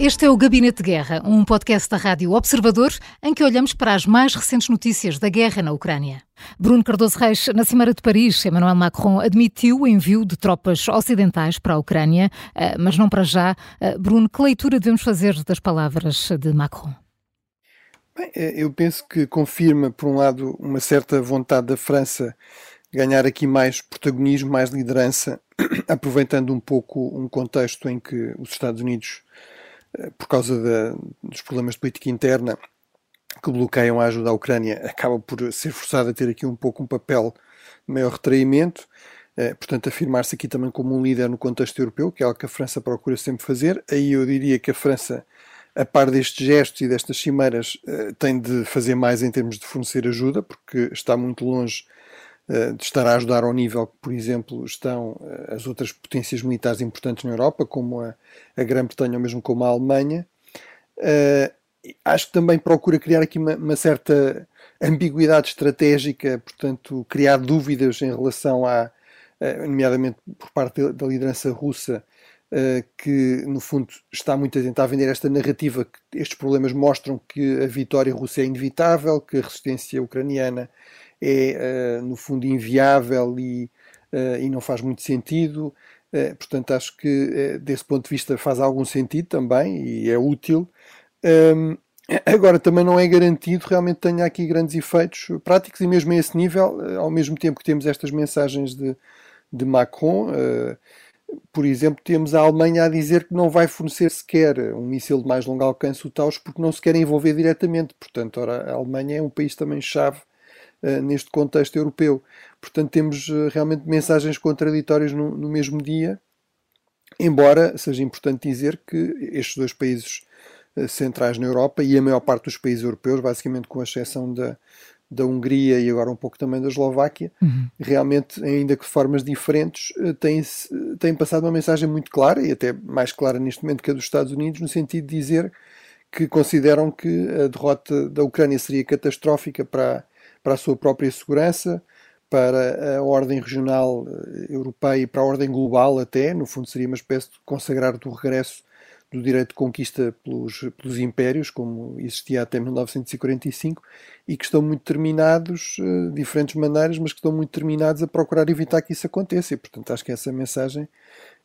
Este é o Gabinete de Guerra, um podcast da Rádio Observador em que olhamos para as mais recentes notícias da guerra na Ucrânia. Bruno Cardoso Reis, na Cimeira de Paris, Emmanuel Macron admitiu o envio de tropas ocidentais para a Ucrânia, eh, mas não para já. Eh, Bruno, que leitura devemos fazer das palavras de Macron? Bem, eh, eu penso que confirma, por um lado, uma certa vontade da França ganhar aqui mais protagonismo, mais liderança, aproveitando um pouco um contexto em que os Estados Unidos por causa dos problemas de política interna que bloqueiam a ajuda à Ucrânia, acaba por ser forçado a ter aqui um pouco um papel de maior retraimento. Eh, portanto, afirmar-se aqui também como um líder no contexto europeu, que é algo que a França procura sempre fazer. Aí eu diria que a França, a par destes gestos e destas cimeiras, eh, tem de fazer mais em termos de fornecer ajuda, porque está muito longe eh, de estar a ajudar ao nível que, por exemplo, estão eh, as outras potências militares importantes na Europa, como a, a Grã-Bretanha ou mesmo como a Alemanha. Uh, acho que também procura criar aqui uma, uma, certa ambiguidade estratégica, portanto, criar dúvidas em relação a, nomeadamente por parte da liderança russa, que no fundo está muito a tentar vender esta narrativa que estes problemas mostram que a vitória russa é inevitável, que a resistência ucraniana é, uh, no fundo, inviável e, uh, e não faz muito sentido. Uh, portanto, acho que desse ponto de vista faz algum sentido também e é útil. Agora, também não é garantido realmente tenha aqui grandes efeitos práticos e mesmo a esse nível, ao mesmo tempo que temos estas mensagens de, de Macron, por exemplo, temos a Alemanha a dizer que não vai fornecer sequer um míssil de mais longo alcance, o Taus, porque não se quer envolver diretamente. Portanto, ora, a Alemanha é um país também chave uh, neste contexto europeu. Portanto, temos uh, realmente mensagens contraditórias no, no, mesmo dia, embora seja importante dizer que estes dois países uh, centrais na Europa e a maior parte dos países europeus, basicamente com exceção da, da Hungria e agora um pouco também da Eslováquia, uhum. realmente, ainda que de formas diferentes, têm, têm passado uma mensagem muito clara e até mais clara neste momento que a dos Estados Unidos, no sentido de dizer que consideram que a derrota da Ucrânia seria catastrófica para, para a sua própria segurança, para a ordem regional eh, europeia e para a ordem global até, no fundo seria uma espécie de consagrar do regresso do direito de conquista pelos, pelos impérios, como existia até 1945, e que estão muito determinados, de eh, diferentes maneiras, mas que estão muito determinados a procurar evitar que isso aconteça. E, portanto, acho que essa mensagem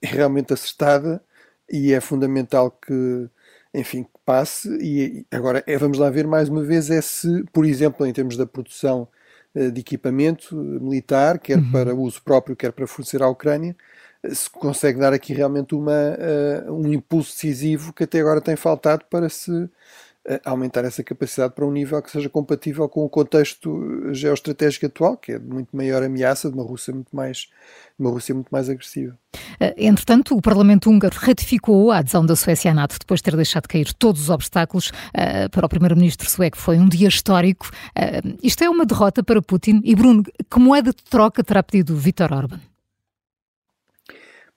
é realmente acertada e é fundamental que, enfim, que passe. E agora é, vamos lá ver mais uma vez é se, por exemplo, em termos da produção eh, de equipamento militar, quer uhum. para uso próprio, quer para fornecer à Ucrânia, eh, se consegue dar aqui realmente uma, uh, um impulso decisivo que até agora tem faltado para se aumentar essa capacidade para um nível que seja compatível com o contexto geoestratégico atual, que é de muito maior ameaça, de uma Rússia muito mais, uma Rússia muito mais agressiva. Eh, entretanto, o Parlamento húngaro ratificou a adesão da Suécia à NATO depois de ter deixado cair todos os obstáculos uh, para o primeiro-ministro sueco. Foi um dia histórico. Uh, isto é uma derrota para Putin. E Bruno, que moeda de troca terá pedido Viktor Orban?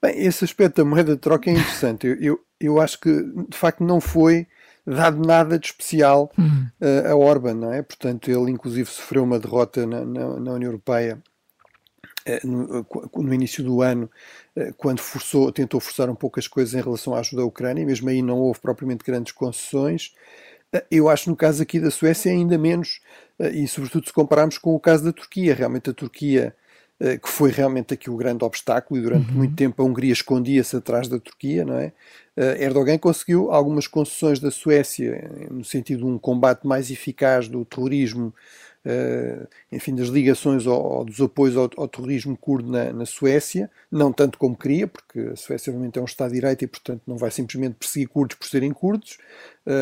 Bem, esse aspecto da moeda de troca é interessante. eu, eu, eu acho que, de facto, não foi dado nada de especial uhum. uh, a Orban, não é? Portanto, ele inclusive sofreu uma derrota na, na, na União Europeia uh, no, no, início do ano, quando forçou, tentou forçar um pouco as coisas em relação à ajuda à Ucrânia, mesmo aí não houve propriamente grandes concessões. Eu acho no caso aqui da Suécia ainda menos, e sobretudo se compararmos com o caso da Turquia. Realmente a Turquia eh, que foi realmente aqui o grande obstáculo e durante uhum. muito tempo a Hungria escondia-se atrás da Turquia, não é? Uh, Erdogan conseguiu algumas concessões da Suécia no sentido de um combate mais eficaz do terrorismo, enfim, das ligações ou, dos apoios ao, ao terrorismo curdo na, na, Suécia, não tanto como queria, porque a Suécia obviamente é um Estado de Direito e portanto não vai simplesmente perseguir curdos por serem curdos,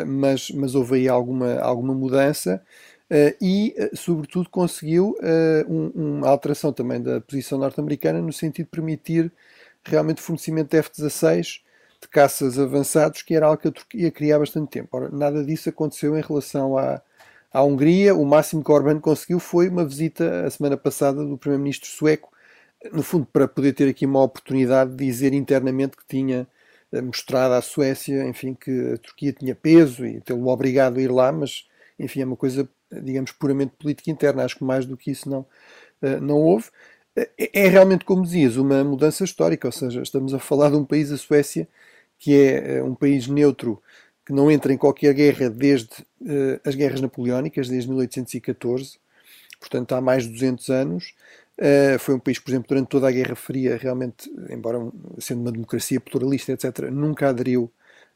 mas, mas houve aí alguma, alguma mudança. Uh, e, uh, sobretudo, conseguiu uh, um, uma alteração também da posição norte-americana no sentido de permitir realmente fornecimento de F-16 de caças avançados, que era algo que a Turquia queria há bastante tempo. Ora, nada disso aconteceu em relação à, à Hungria. O máximo que Orbán conseguiu foi uma visita a semana passada do primeiro-ministro sueco, no fundo para poder ter aqui uma oportunidade de dizer internamente que tinha mostrado à Suécia, enfim, que a Turquia tinha peso e tê-lo obrigado a ir lá, mas enfim, é uma coisa digamos, puramente política interna. Acho que mais do que isso não, eh, não houve. É, é realmente, como dizias, uma mudança histórica, ou seja, estamos a falar de um país, a Suécia, que é eh, um país neutro que não entra em qualquer guerra desde as guerras napoleónicas, desde 1814, portanto há mais de 200 anos. Uh, foi um país, por exemplo, durante toda a Guerra Fria, realmente, embora sendo uma democracia pluralista, etc., nunca aderiu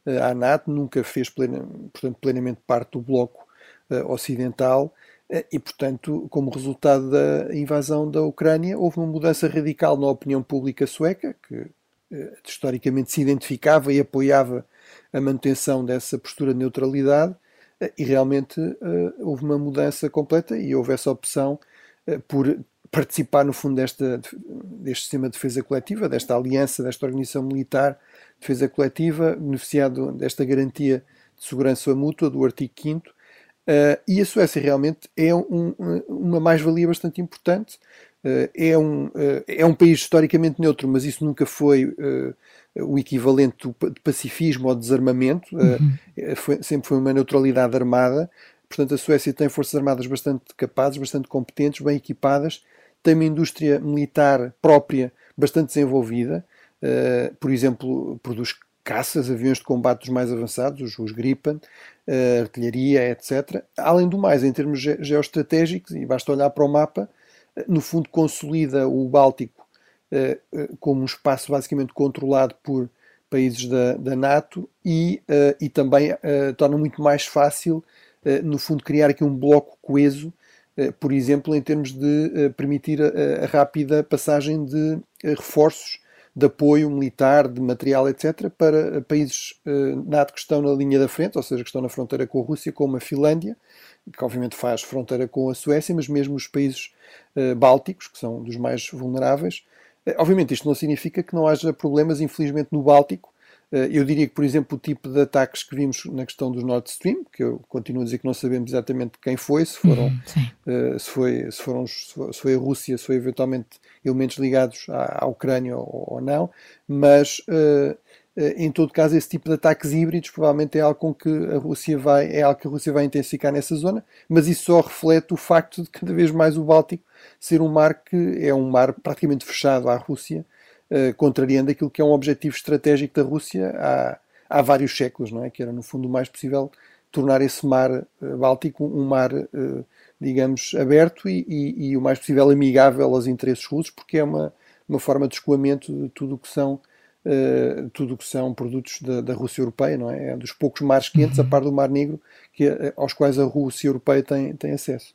uh, à NATO, nunca fez plena, portanto, plenamente parte do bloco ocidental e, portanto, como resultado da invasão da Ucrânia, houve uma mudança radical na opinião pública sueca, que historicamente se identificava e apoiava a manutenção dessa postura de neutralidade eh, e realmente houve uma mudança completa e houve essa opção por participar no fundo desta, deste sistema de defesa coletiva, desta aliança, desta organização militar de defesa coletiva, beneficiado desta garantia de segurança mútua do artigo 5 Uh, e a Suécia realmente é um, uma mais-valia bastante importante. Uh, é, um, uh, é um país historicamente neutro, mas isso nunca foi o equivalente de pacifismo ou desarmamento, uhum. Foi, sempre foi uma neutralidade armada. Portanto, a Suécia tem forças armadas bastante capazes, bastante competentes, bem equipadas, tem uma indústria militar própria bastante desenvolvida. Por exemplo, produz caças, aviões de combate dos mais avançados, os, os Gripen, uh, artilharia, etc. Além do mais, em termos ge geoestratégicos, e basta olhar para o mapa, no fundo consolida o Báltico eh, eh, como um espaço basicamente controlado por países da, da NATO e, uh, e também uh, torna muito mais fácil, uh, no fundo, criar aqui um bloco coeso, por exemplo, em termos de permitir a, rápida passagem de reforços de apoio militar, de material, etc., para países NATO que estão na linha da frente, ou seja, que estão na fronteira com a Rússia, como a Finlândia, que obviamente faz fronteira com a Suécia, mas mesmo os países bálticos, que são dos mais vulneráveis, eh, obviamente, isto não significa que não haja problemas, infelizmente, no Báltico. Eh, eu diria que, por exemplo, o tipo de ataques que vimos na questão dos Nord Stream, que eu continuo a dizer que não sabemos exatamente quem foi, se foram, uhum, se, foi, se, foram, se foi a Rússia, se foi eventualmente elementos ligados à, à Ucrânia ou, ou, não, mas em todo caso, esse tipo de ataques híbridos provavelmente é algo com que a Rússia vai, é algo que a Rússia vai intensificar nessa zona, mas isso só reflete o facto de cada vez mais o Báltico ser um mar que é um mar praticamente fechado à Rússia, uh, contrariando aquilo que é um objetivo estratégico da Rússia há, há vários séculos, não é? Que era no fundo o mais possível tornar esse mar uh, Báltico um mar, uh, digamos, aberto e, e, e, o mais possível amigável aos interesses russos, porque é uma, uma forma de escoamento de tudo o que são Uh, tudo o que são produtos da, da, Rússia Europeia, não é? É um dos poucos mares quentes, uhum. a par do Mar Negro, que, aos quais a Rússia Europeia tem, tem acesso.